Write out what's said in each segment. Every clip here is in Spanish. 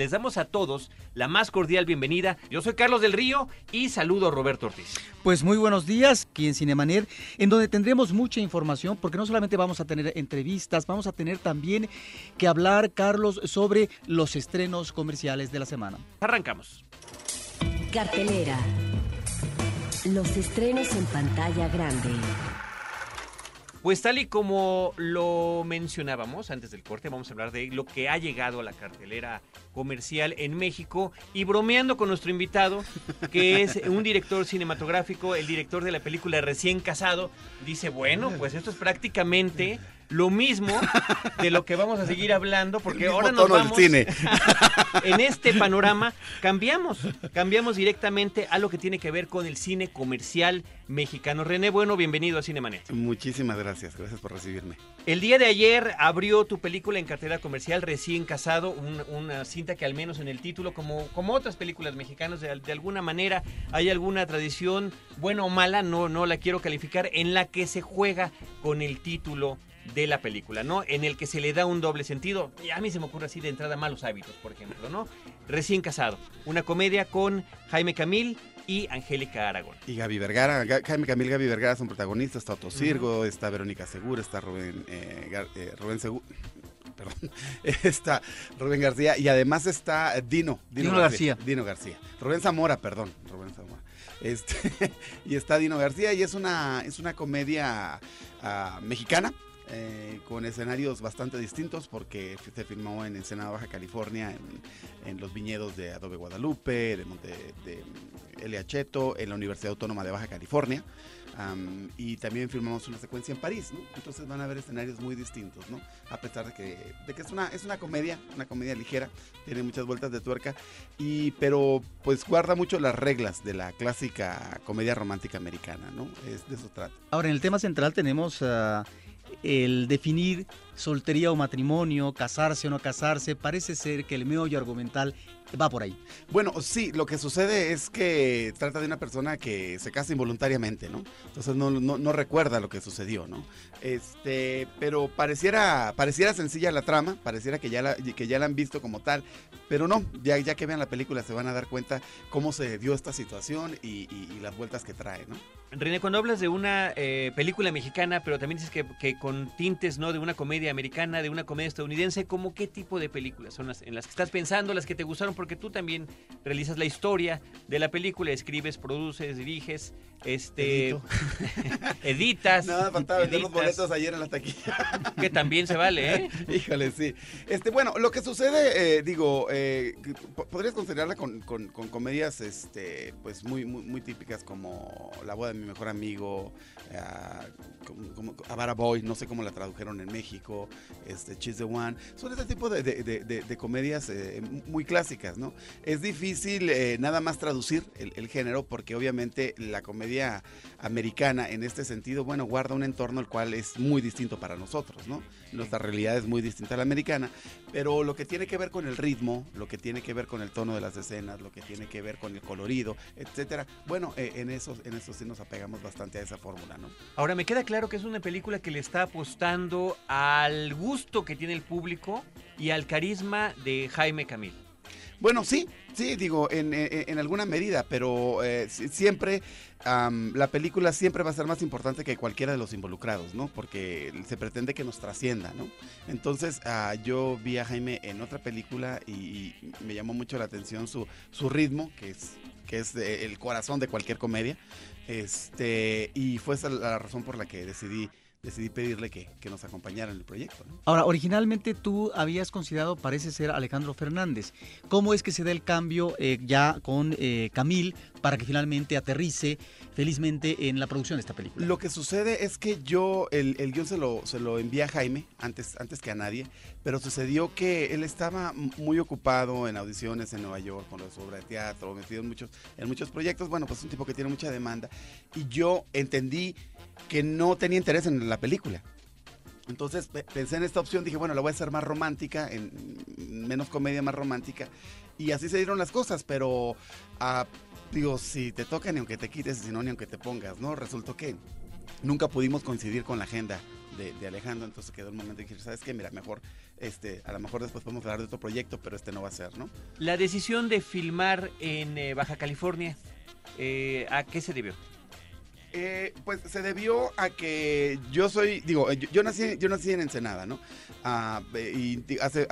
Les damos a todos la más cordial bienvenida. Yo soy Carlos del Río y saludo a Roberto Ortiz. Pues muy buenos días aquí en Cinemanet, en donde tendremos mucha información, porque no solamente vamos a tener entrevistas, vamos a tener también que hablar, Carlos, sobre los estrenos comerciales de la semana. Arrancamos. Cartelera. Los estrenos en pantalla grande. Pues tal y como lo mencionábamos antes del corte, vamos a hablar de lo que ha llegado a la cartelera comercial en México. Y bromeando con nuestro invitado, que es un director cinematográfico, el director de la película Recién Casado, dice, bueno, pues esto es prácticamente lo mismo de lo que vamos a seguir hablando, porque ahora nos vamos cine. en este panorama cambiamos, cambiamos directamente a lo que tiene que ver con el cine comercial mexicano. René Bueno, bienvenido a Cinemanet. Muchísimas gracias, gracias por recibirme. El día de ayer abrió tu película en cartera comercial Recién Casado, un, una cinta que al menos en el título, como, como otras películas mexicanas, de, de, alguna manera hay alguna tradición, buena o mala, no, no la quiero calificar, en la que se juega con el título de la película, ¿no? En el que se le da un doble sentido. Y a mí se me ocurre así de entrada malos hábitos, por ejemplo, ¿no? Recién casado. Una comedia con Jaime Camil y Angélica Aragón. Y Gaby Vergara, Jaime Camil y Gaby Vergara son protagonistas, está Otto Sirgo, uh -huh. está Verónica Segura, está Rubén, eh, eh, Rubén Segura. Perdón, está Rubén García y además está Dino, Dino, Dino García. García. Dino García. Rubén Zamora, perdón, Rubén Zamora. Este, y está Dino García y es una, es una comedia uh, mexicana, eh, con escenarios bastante distintos porque se filmó en Ensenada, Baja California, en, los viñedos de Adobe Guadalupe, de, Monte, de Elia Cheto, en la Universidad Autónoma de Baja California. Y también filmamos una secuencia en París, ¿no? Entonces van a ver escenarios muy distintos, ¿no? A pesar de que, de que es, una, es una comedia, una comedia ligera, tiene muchas vueltas de tuerca, y, pero pues guarda mucho las reglas de la clásica comedia romántica americana, ¿no? Es, de eso trata. Ahora, en el tema central tenemos... el definir soltería o matrimonio, casarse o no casarse, parece ser que el meollo argumental va por ahí. Bueno, sí, lo que sucede es que trata de una persona que se casa involuntariamente, ¿no? Entonces no, recuerda lo que sucedió, ¿no? Este, pero pareciera, pareciera sencilla la trama, pareciera que ya la, que ya la han visto como tal, pero no, ya, que vean la película se van a dar cuenta cómo se dio esta situación y, y las vueltas que trae, ¿no? René, cuando hablas de una eh, película mexicana, pero también dices que, que, con tintes ¿no? de una comedia americana, de una comedia estadounidense, ¿cómo qué tipo de películas son las en las que estás pensando, las que te gustaron? Porque tú también realizas la historia de la película, escribes, produces, diriges, este editas. Nada, faltaba vender los boletos ayer en la taquilla. Que también se vale, ¿eh? Híjole, sí. Este, bueno, lo que sucede, eh, digo, eh, podrías considerarla con, con, con, comedias este, pues muy, muy, muy típicas como La boda de mi mejor amigo, uh, como, como Avara Boy, no sé cómo la tradujeron en México, este, Cheese the One. Son ese tipo de, de, de, de comedias eh, muy clásicas, ¿no? Es difícil eh, nada más traducir el, el, género porque obviamente la comedia americana en este sentido, bueno, guarda un entorno el cual es muy distinto para nosotros, ¿no? Nuestra realidad es muy distinta a la americana, pero lo que tiene que ver con el ritmo, lo que tiene que ver con el tono de las escenas, lo que tiene que ver con el colorido, etcétera, bueno, eh, en eso en eso sí nos apegamos bastante a esa fórmula, ¿no? Ahora me queda claro que es una película que le está apostando al gusto que tiene el público y al carisma de Jaime Camil. Bueno, sí, sí, digo, en, en, alguna medida, pero eh, siempre um, la película siempre va a ser más importante que cualquiera de los involucrados, ¿no? Porque se pretende que nos trascienda, ¿no? Entonces, uh, yo vi a Jaime en otra película y, y me llamó mucho la atención su, su ritmo, que es, que es el corazón de cualquier comedia. Este, y fue esa la razón por la que decidí decidí pedirle que, que nos acompañara en el proyecto. ¿no? Ahora, originalmente tú habías considerado, parece ser, Alejandro Fernández. ¿Cómo es que se da el cambio eh, ya con eh, Camil para que finalmente aterrice felizmente en la producción de esta película? Lo que sucede es que yo el, el guion se lo, se lo envié a Jaime antes, antes que a nadie, pero sucedió que él estaba muy ocupado en audiciones en Nueva York con su obra de teatro, metido en muchos, en muchos proyectos. Bueno, pues es un tipo que tiene mucha demanda. Y yo entendí que no tenía interés en la película. Entonces pe- pensé en esta opción, dije, bueno, la voy a hacer más romántica, en menos comedia, más romántica. Y así se dieron las cosas, pero ah, digo, si te toca ni aunque te quites, y si no, ni aunque te pongas, ¿no? Resultó que nunca pudimos coincidir con la agenda de, de Alejandro, entonces quedó el momento y dije, ¿sabes qué? Mira, mejor, este, a lo mejor después podemos hablar de otro proyecto, pero este no va a ser, ¿no? La decisión de filmar en eh, Baja California, eh, ¿a qué se debió? Eh, pues se debió a que yo soy, digo, yo, yo nací, yo nací en Ensenada, ¿no? Ah, y hace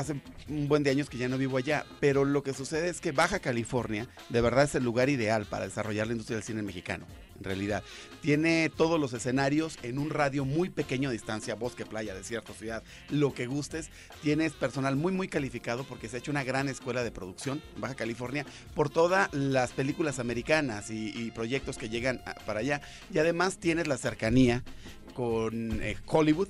un buen de años que ya no vivo allá, pero lo que sucede es que Baja California de verdad es el lugar ideal para desarrollar la industria del cine mexicano, en realidad. Tiene todos los escenarios en un radio muy pequeño de distancia, bosque, playa, desierto, ciudad, lo que gustes. Tienes personal muy, muy calificado porque se ha hecho una gran escuela de producción en Baja California por todas las películas americanas y, proyectos que llegan para allá. Y además tienes la cercanía con eh, Hollywood,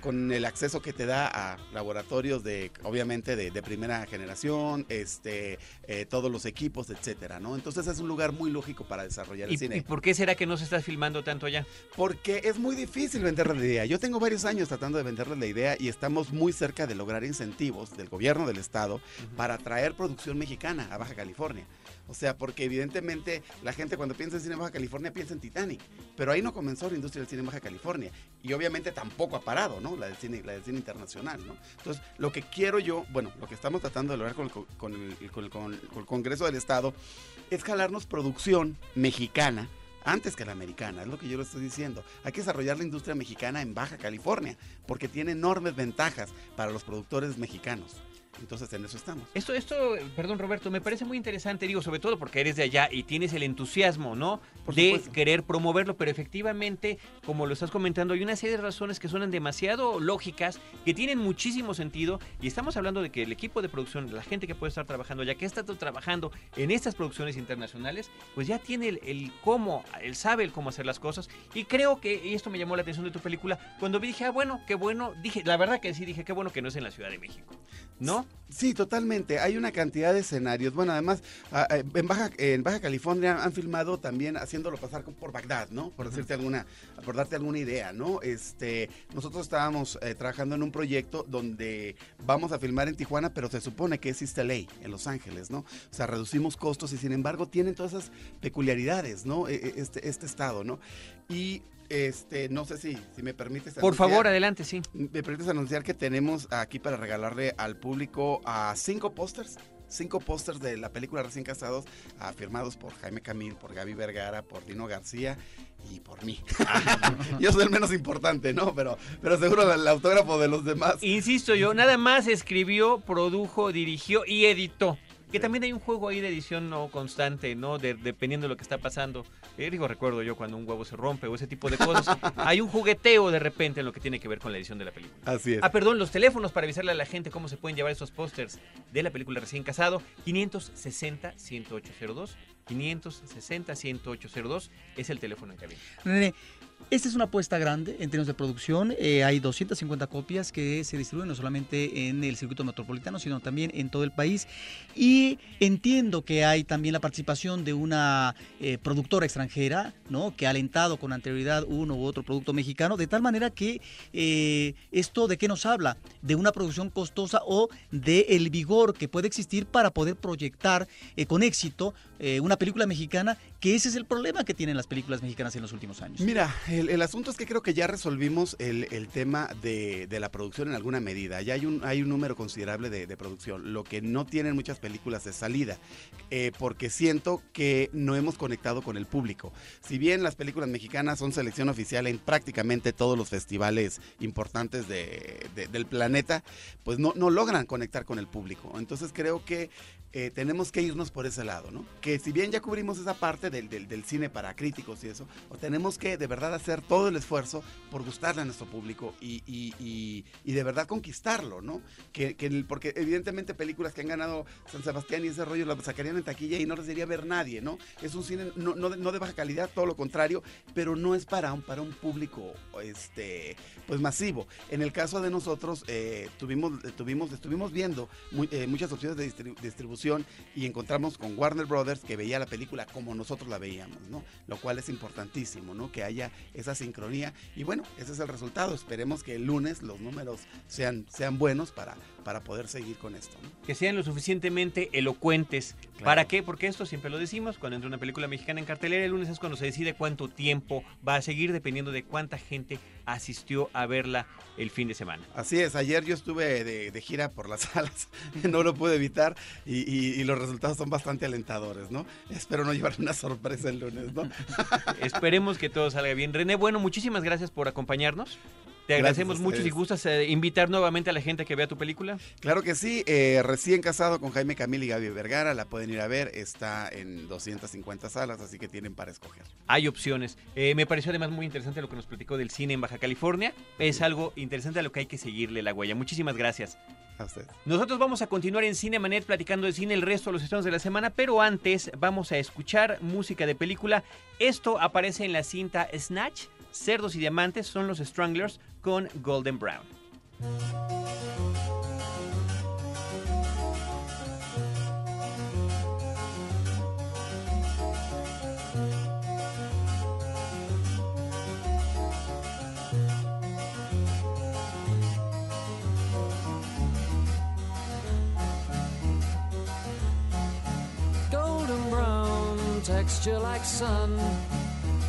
con el acceso que te da a laboratorios de, obviamente, de, de primera generación, este, eh, todos los equipos, etcétera, ¿no? Entonces es un lugar muy lógico para desarrollar el ¿Y, cine. y por qué será que no se está filmando tanto allá? Porque es muy difícil venderle la idea. Yo tengo varios años tratando de venderles la idea y estamos muy cerca de lograr incentivos del gobierno del estado para traer producción mexicana a Baja California. O sea, porque evidentemente la gente cuando piensa en cine Baja California piensa en Titanic, pero ahí no comenzó la industria del cine Baja California y obviamente tampoco ha parado, ¿no? La del cine, la del cine internacional, ¿no? Entonces, lo que quiero yo, bueno, lo que estamos tratando de lograr con el, co- con el- con el- con el- con el Congreso del Estado es jalarnos producción mexicana antes que la americana, es lo que yo le estoy diciendo. Hay que desarrollar la industria mexicana en Baja California, porque tiene enormes ventajas para los productores mexicanos. Entonces en eso estamos. Esto, esto, perdón Roberto, me parece muy interesante, digo, sobre todo porque eres de allá y tienes el entusiasmo, ¿no? Por de supuesto. querer promoverlo, pero efectivamente, como lo estás comentando, hay una serie de razones que suenan demasiado lógicas, que tienen muchísimo sentido, y estamos hablando de que el equipo de producción, la gente que puede estar trabajando allá, que estado trabajando en estas producciones internacionales, pues ya tiene el, el cómo, él sabe el cómo hacer las cosas, y creo que, y esto me llamó la atención de tu película, cuando vi, dije, ah, bueno, qué bueno, dije, la verdad que sí, dije, qué bueno que no es en la Ciudad de México, ¿no? Sí, totalmente. Hay una cantidad de escenarios. Bueno, además, ah, eh, en Baja, en Baja California han filmado también haciéndolo pasar por Bagdad, ¿no? Por decirte alguna, por darte alguna idea, ¿no? Este, nosotros estábamos eh, trabajando en un proyecto donde vamos a filmar en Tijuana, pero se supone que es LA, en Los Ángeles, ¿no? O sea, reducimos costos y sin embargo tienen todas esas peculiaridades, ¿no? E- e- Este, este estado, ¿no? Y este, no sé si, si me permites. Por anunciar- favor, adelante, sí. me permites anunciar que tenemos aquí para regalarle al público a cinco pósters. Cinco pósters de la película Recién Casados, ah, firmados por Jaime Camil, por Gaby Vergara, por Dino García y por mí. Yo soy el menos importante, ¿no? Pero, pero seguro el, el autógrafo de los demás. Insisto yo, nada más escribió, produjo, dirigió y editó. Que también hay un juego ahí de edición no constante, ¿no? De- dependiendo de lo que está pasando. Eh, digo, recuerdo yo cuando un huevo se rompe o ese tipo de cosas. hay un jugueteo de repente en lo que tiene que ver con la edición de la película. Así es. Ah, perdón, los teléfonos para avisarle a la gente cómo se pueden llevar esos pósters de la película Recién Casado. 560-10802. 560-10802 es el teléfono en cabina. Esta es una apuesta grande en términos de producción. Eh, hay 250 copias que se distribuyen no solamente en el circuito metropolitano, sino también en todo el país. Y entiendo que hay también la participación de una eh, productora extranjera, ¿no? Que ha alentado con anterioridad uno u otro producto mexicano, de tal manera que eh, esto de qué nos habla? De una producción costosa o de el vigor que puede existir para poder proyectar eh, con éxito una película mexicana, que ese es el problema que tienen las películas mexicanas en los últimos años. Mira, el, asunto es que creo que ya resolvimos el, el tema de, de la producción en alguna medida. Ya hay un, hay un número considerable de, de producción. Lo que no tienen muchas películas es salida, eh, porque siento que no hemos conectado con el público. Si bien las películas mexicanas son selección oficial en prácticamente todos los festivales importantes de- de- del planeta, pues no, no logran conectar con el público. Entonces creo que eh, tenemos que irnos por ese lado, ¿no? Que si bien ya cubrimos esa parte del, del, cine para críticos y eso, tenemos que de verdad hacer todo el esfuerzo por gustarle a nuestro público y, y, y, de verdad conquistarlo, ¿no? Que, que porque evidentemente películas que han ganado San Sebastián y ese rollo lo sacarían en taquilla y no les diría ver nadie, ¿no? Es un cine no, no, de, baja calidad, todo lo contrario, pero no es para un, para un público este, pues masivo. En el caso de nosotros, eh, tuvimos, tuvimos, estuvimos viendo mu- eh, muchas opciones de distri- y encontramos con Warner Brothers que veía la película como nosotros la veíamos, ¿no? Lo cual es importantísimo, ¿no? Que haya esa sincronía. Y bueno, ese es el resultado. Esperemos que el lunes los números sean, sean buenos para, para poder seguir con esto, ¿no? Que sean lo suficientemente elocuentes. Claro. ¿Para qué? Porque esto siempre lo decimos, cuando entra una película mexicana en cartelera, el lunes es cuando se decide cuánto tiempo va a seguir, dependiendo de cuánta gente asistió a verla el fin de semana. Así es, ayer yo estuve de, de gira por las salas, no lo pude evitar y, y- y los resultados son bastante alentadores, ¿no? Espero no llevar una sorpresa el lunes, ¿no? Esperemos que todo salga bien. René, bueno, muchísimas gracias por acompañarnos. Te agradecemos a mucho. Si gustas eh, invitar nuevamente a la gente que vea tu película. Claro que sí, eh, recién casado con Jaime Camil y Gaby Vergara, la pueden ir a ver, está en 250 salas, así que tienen para escoger. Hay opciones. Eh, me pareció además muy interesante lo que nos platicó del cine en Baja California. Es algo interesante a lo que hay que seguirle la huella. Muchísimas gracias. A ustedes. Nosotros vamos a continuar en Cinemanet platicando de cine el resto de los estrenos de la semana, pero antes vamos a escuchar música de película. Esto aparece en la cinta Snatch. Cerdos y Diamantes son los Stranglers con Golden Brown. golden brown texture like sun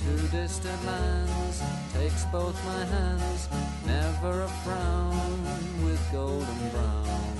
to distant lands takes both my hands never a frown with golden brown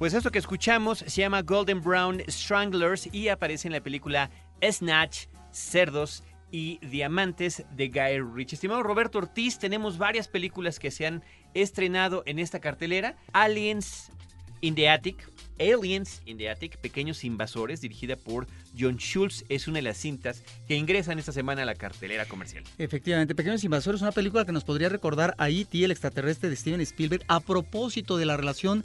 Pues esto que escuchamos se llama Golden Brown Stranglers y aparece en la película Snatch, Cerdos y Diamantes de Guy Ritchie. Estimado Roberto Ortiz, tenemos varias películas que se han estrenado en esta cartelera. Aliens in the Attic, Aliens in the Attic, Pequeños Invasores, dirigida por John Schultz, es una de las cintas que ingresan esta semana a la cartelera comercial. Efectivamente, Pequeños Invasores es una película que nos podría recordar a E.T., el extraterrestre de Steven Spielberg, a propósito de la relación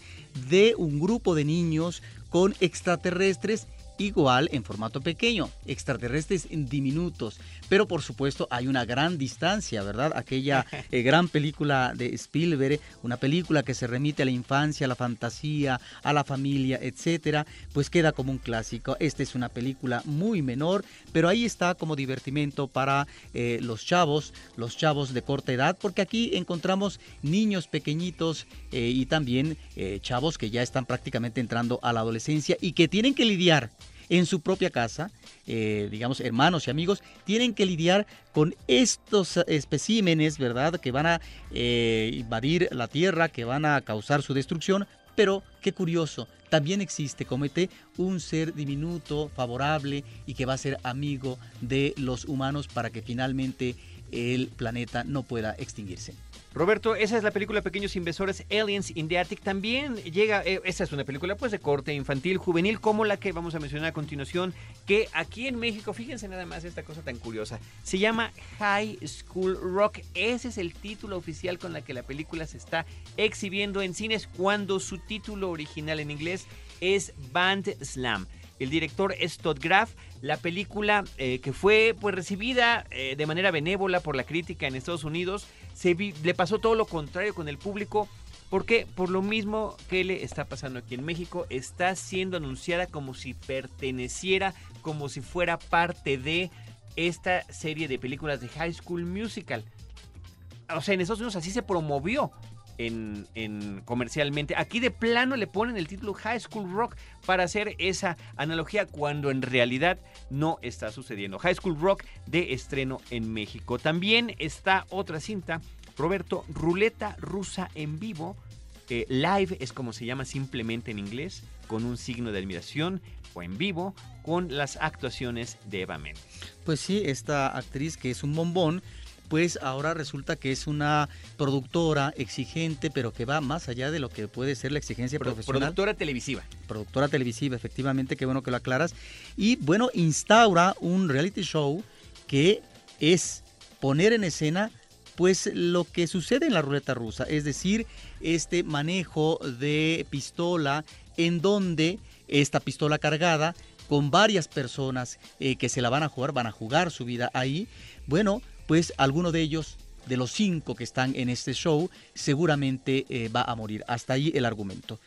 de un grupo de niños con extraterrestres igual en formato pequeño, extraterrestres diminutos, pero por supuesto hay una gran distancia, ¿verdad? Aquella eh, gran película de Spielberg, una película que se remite a la infancia, a la fantasía, a la familia, etcétera, pues queda como un clásico. Esta es una película muy menor, pero ahí está como divertimento para eh, los chavos, los chavos de corta edad, porque aquí encontramos niños pequeñitos eh, y también chavos que ya están prácticamente entrando a la adolescencia y que tienen que lidiar en su propia casa, eh, digamos, hermanos y amigos, tienen que lidiar con estos especímenes, ¿verdad? Que van a eh, invadir la Tierra, que van a causar su destrucción, pero qué curioso, también existe, comete un ser diminuto, favorable y que va a ser amigo de los humanos para que finalmente el planeta no pueda extinguirse. Roberto, esa es la película Pequeños Inversores Aliens in the Attic. También llega, eh, esa es una película pues de corte infantil, juvenil, como la que vamos a mencionar a continuación, que aquí en México, fíjense nada más esta cosa tan curiosa, se llama High School Rock. Ese es el título oficial con la que la película se está exhibiendo en cines cuando su título original en inglés es Band Slam. El director es Todd Graff. La película eh, que fue pues recibida eh, de manera benévola por la crítica en Estados Unidos, se le pasó todo lo contrario con el público. ¿Por qué? Por lo mismo que le está pasando aquí en México, está siendo anunciada como si perteneciera, como si fuera parte de esta serie de películas de High School Musical. O sea, en Estados Unidos así se promovió en, en comercialmente. Aquí de plano le ponen el título High School Rock para hacer esa analogía cuando en realidad no está sucediendo. High School Rock de estreno en México. También está otra cinta, Roberto, Ruleta Rusa en vivo. Live es como se llama simplemente en inglés, con un signo de admiración o en vivo con las actuaciones de Eva Méndez. Pues sí, esta actriz que es un bombón, pues ahora resulta que es una productora exigente, pero que va más allá de lo que puede ser la exigencia Pro- profesional. productora televisiva. productora televisiva, efectivamente, qué bueno que lo aclaras. Y bueno, instaura un reality show que es poner en escena pues lo que sucede en la ruleta rusa, es decir, este manejo de pistola en donde esta pistola cargada con varias personas eh, que se la van a jugar, van a jugar su vida ahí, bueno, pues alguno de ellos, de los cinco que están en este show, seguramente eh, va a morir. Hasta ahí el argumento.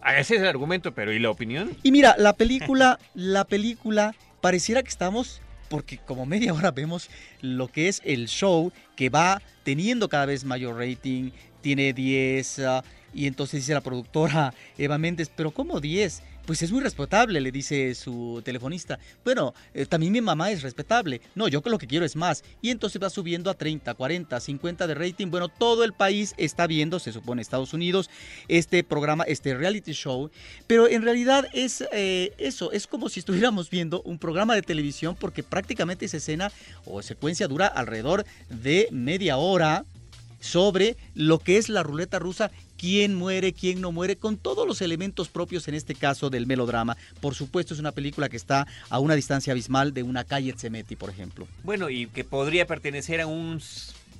Ah, Ese es el argumento, pero ¿y la opinión? Y mira, la película, la película pareciera que estamos, porque como media hora vemos lo que es el show que va teniendo cada vez mayor rating, tiene 10, ah, y entonces dice la productora Eva Méndez, pero ¿cómo 10? Pues es muy respetable, le dice su telefonista. Bueno, eh, también mi mamá es respetable. No, yo lo que quiero es más. Y entonces va subiendo a 30, 40, 50 de rating. Bueno, todo el país está viendo, se supone Estados Unidos, este programa, este reality show. Pero en realidad es eh, eso, es como si estuviéramos viendo un programa de televisión porque prácticamente esa escena o secuencia dura alrededor de media hora sobre lo que es la ruleta rusa, quién muere, quién no muere, con todos los elementos propios en este caso del melodrama. Por supuesto es una película que está a una distancia abismal de una calle Zemeti, por ejemplo. Bueno, y que podría pertenecer a un,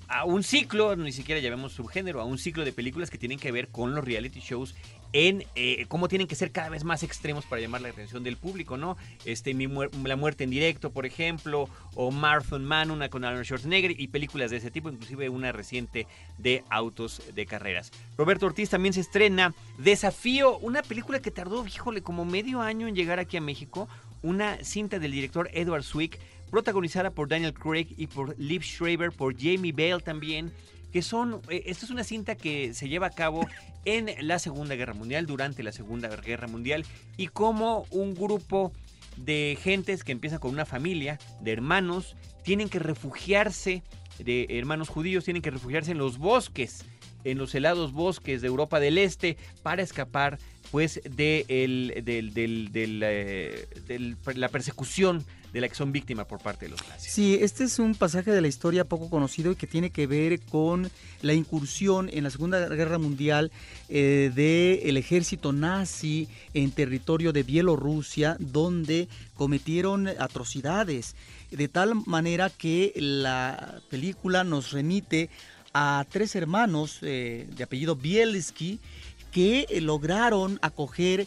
a un ciclo, ni siquiera llamemos subgénero, a un ciclo de películas que tienen que ver con los reality shows en eh, cómo tienen que ser cada vez más extremos para llamar la atención del público, ¿no? Este, Mi La muerte en directo, por ejemplo, o Marathon Man, una con Arnold Schwarzenegger, y películas de ese tipo, inclusive una reciente de autos de carreras. Roberto Ortiz también se estrena Desafío, una película que tardó, híjole, como medio año en llegar aquí a México, una cinta del director Edward Swick, protagonizada por Daniel Craig y por Liv Schreiber, por Jamie Bale también, que son, eh, esta es una cinta que se lleva a cabo en la Segunda Guerra Mundial, durante la Segunda Guerra Mundial, y como un grupo de gentes que empiezan con una familia de hermanos, tienen que refugiarse, de hermanos judíos, tienen que refugiarse en los bosques, en los helados bosques de Europa del Este, para escapar pues de el- del- del- del, eh, del- la persecución de la que son víctimas por parte de los nazis. Sí, este es un pasaje de la historia poco conocido y que tiene que ver con la incursión en la Segunda Guerra Mundial eh, del ejército nazi en territorio de Bielorrusia, donde cometieron atrocidades, de tal manera que la película nos remite a tres hermanos eh, de apellido Bielski que lograron acoger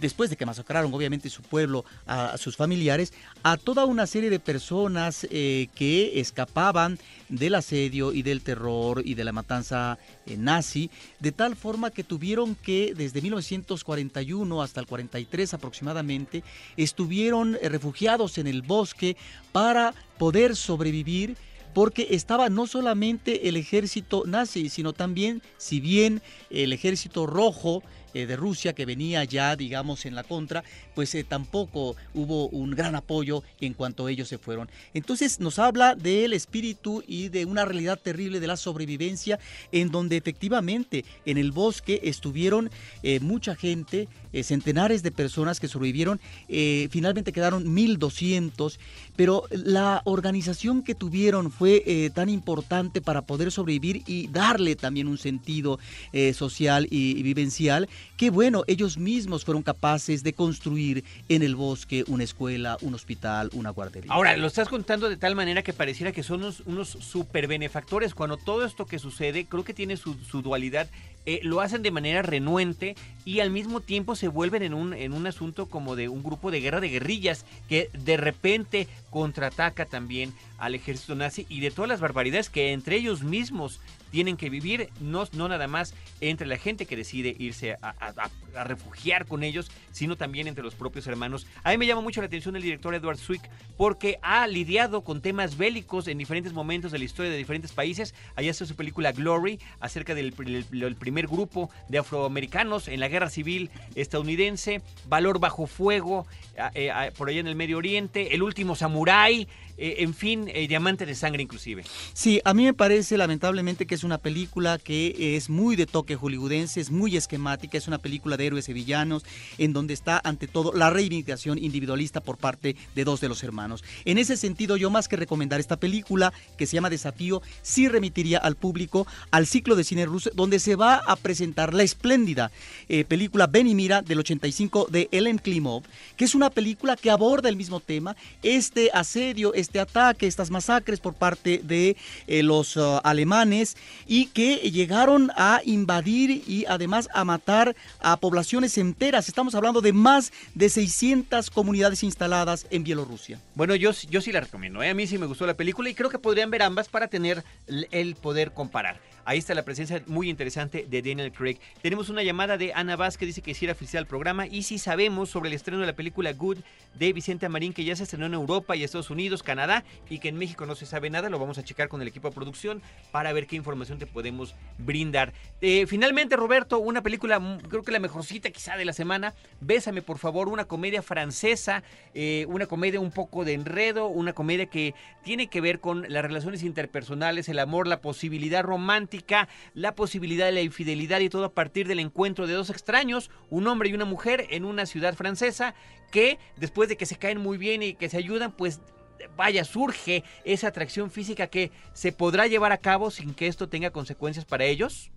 después de que masacraron obviamente su pueblo, a, sus familiares, a toda una serie de personas eh, que escapaban del asedio y del terror y de la matanza eh, nazi, de tal forma que tuvieron que desde 1941 hasta el 43 aproximadamente, estuvieron eh, refugiados en el bosque para poder sobrevivir porque estaba no solamente el ejército nazi, sino también, si bien el ejército rojo eh, de Rusia, que venía ya, digamos, en la contra, pues eh, tampoco hubo un gran apoyo en cuanto ellos se fueron. Entonces nos habla del espíritu y de una realidad terrible de la sobrevivencia, en donde efectivamente en el bosque estuvieron eh, mucha gente, centenares de personas que sobrevivieron, finalmente quedaron 1.200, pero la organización que tuvieron fue tan importante para poder sobrevivir y darle también un sentido social y, y vivencial, que bueno, ellos mismos fueron capaces de construir en el bosque una escuela, un hospital, una guardería. Ahora, lo estás contando de tal manera que pareciera que son unos, unos super benefactores, cuando todo esto que sucede creo que tiene su, su dualidad. eh, lo hacen de manera renuente y al mismo tiempo se vuelven en un, en un asunto como de un grupo de guerra de guerrillas que de repente contraataca también al ejército nazi y de todas las barbaridades que entre ellos mismos tienen que vivir, no, no nada más entre la gente que decide irse a, refugiar con ellos, sino también entre los propios hermanos. A mí me llama mucho la atención el director Edward Zwick porque ha lidiado con temas bélicos en diferentes momentos de la historia de diferentes países. Allá está su película Glory, acerca del, primer grupo de afroamericanos en la guerra civil estadounidense, Valor bajo fuego, eh, por allá en el Medio Oriente, El último samurái, eh, en fin, eh, Diamante de sangre inclusive. Sí, a mí me parece lamentablemente que es una película que es muy de toque hollywoodense, es muy esquemática, es una película de héroes y villanos, en donde está ante todo la reivindicación individualista por parte de dos de los hermanos. En ese sentido, yo más que recomendar esta película, que se llama Desafío, sí remitiría al público al ciclo de cine ruso, donde se va a presentar la espléndida eh, película Ven y Mira del 85 de Ellen Klimov, que es una película que aborda el mismo tema, este asedio, este ataque, estas masacres por parte de eh, los uh, alemanes y que llegaron a invadir y además a matar a poblaciones enteras. Estamos hablando de más de 600 comunidades instaladas en Bielorrusia. Bueno, yo, yo sí la recomiendo. ¿eh? A mí sí me gustó la película y creo que podrían ver ambas para tener el poder comparar. Ahí está la presencia muy interesante de Daniel Craig. Tenemos una llamada de Ana Vaz que dice que sí era oficial al programa y si sabemos sobre el estreno de la película Good de Vicente Amarín que ya se estrenó en Europa y Estados Unidos, Canadá y que en México no se sabe nada. Lo vamos a checar con el equipo de producción para ver qué información te podemos brindar. Eh, finalmente, Roberto, una película, mm, creo que la mejorcita quizá de la semana. Bésame, por favor, una comedia francesa, eh, una comedia un poco de enredo, una comedia que tiene que ver con las relaciones interpersonales, el amor, la posibilidad romántica, la posibilidad de la infidelidad y todo a partir del encuentro de dos extraños, un hombre y una mujer en una ciudad francesa que después de que se caen muy bien y que se ayudan, pues vaya, surge esa atracción física que se podrá llevar a cabo sin que esto tenga consecuencias para ellos.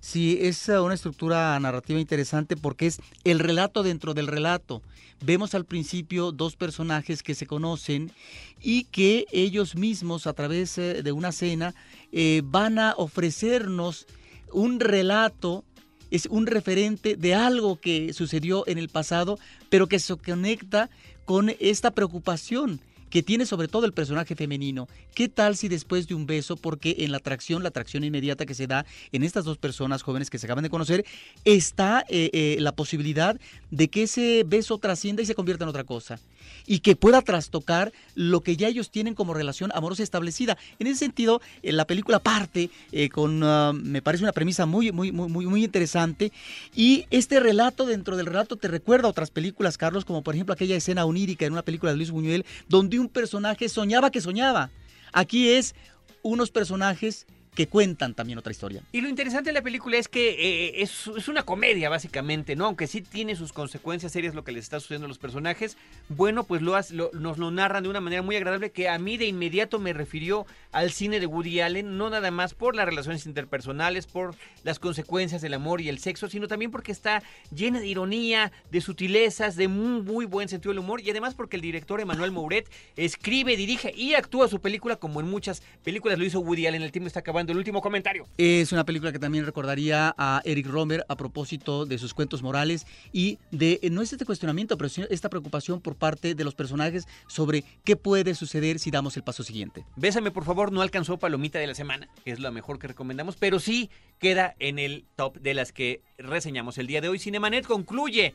Sí, es uh, una estructura narrativa interesante porque es el relato dentro del relato. Vemos al principio dos personajes que se conocen y que ellos mismos a través eh, de una cena eh, van a ofrecernos un relato, es un referente de algo que sucedió en el pasado, pero que se conecta con esta preocupación que tiene sobre todo el personaje femenino. ¿Qué tal si después de un beso, porque en la atracción, la atracción inmediata que se da en estas dos personas jóvenes que se acaban de conocer, está eh, eh, la posibilidad de que ese beso trascienda y se convierta en otra cosa? Y que pueda trastocar lo que ya ellos tienen como relación amorosa establecida. En ese sentido, eh, la película parte eh, con, uh, me parece una premisa muy, muy, muy, muy, muy interesante. Y este relato dentro del relato te recuerda a otras películas, Carlos, como por ejemplo aquella escena onírica en una película de Luis Buñuel, donde un personaje soñaba que soñaba. Aquí es unos personajes que cuentan también otra historia. Y lo interesante de la película es que eh, es, es una comedia, básicamente, ¿no? Aunque sí tiene sus consecuencias serias lo que les está sucediendo a los personajes. Bueno, pues nos lo narran de una manera muy agradable que a mí de inmediato me refirió al cine de Woody Allen, no nada más por las relaciones interpersonales, por las consecuencias del amor y el sexo, sino también porque está llena de ironía, de sutilezas, de muy, buen sentido del humor y además porque el director Emmanuel Mouret escribe, dirige y actúa su película como en muchas películas lo hizo Woody Allen. El tiempo está acabando. El último comentario. Es una película que también recordaría a Eric Romer a propósito de sus cuentos morales y de, eh, no es este cuestionamiento, pero esta preocupación por parte de los personajes sobre qué puede suceder si damos el paso siguiente. Bésame, por favor, no alcanzó palomita de la semana, que es la mejor que recomendamos, pero sí queda en el top de las que reseñamos el día de hoy. Cinemanet concluye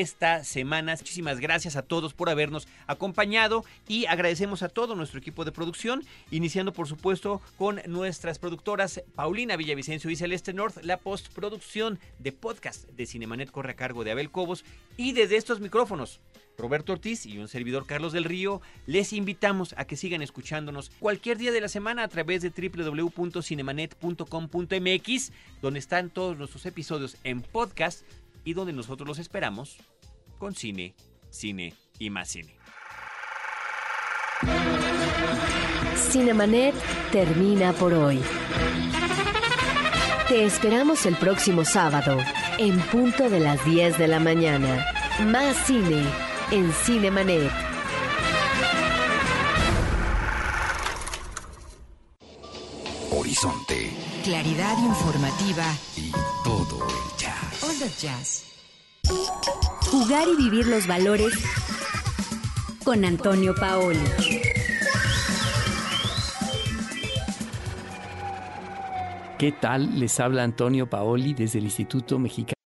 esta semana. Muchísimas gracias a todos por habernos acompañado y agradecemos a todo nuestro equipo de producción, iniciando por supuesto con nuestras productoras Paulina Villavicencio y Celeste North, la postproducción de podcast de Cinemanet corre a cargo de Abel Cobos y desde estos micrófonos. Roberto Ortiz y un servidor Carlos del Río, les invitamos a que sigan escuchándonos cualquier día de la semana a través de www.cinemanet.com.mx, donde están todos nuestros episodios en podcast y donde nosotros los esperamos con cine, cine y más cine. Cinemanet termina por hoy. Te esperamos el próximo sábado, en punto de las 10 de la mañana. Más cine en Cinemanet. Horizonte Claridad informativa. y todo el jazz. Jugar y vivir los valores con Antonio Paoli. ¿Qué tal? Les habla Antonio Paoli desde el Instituto Mexicano.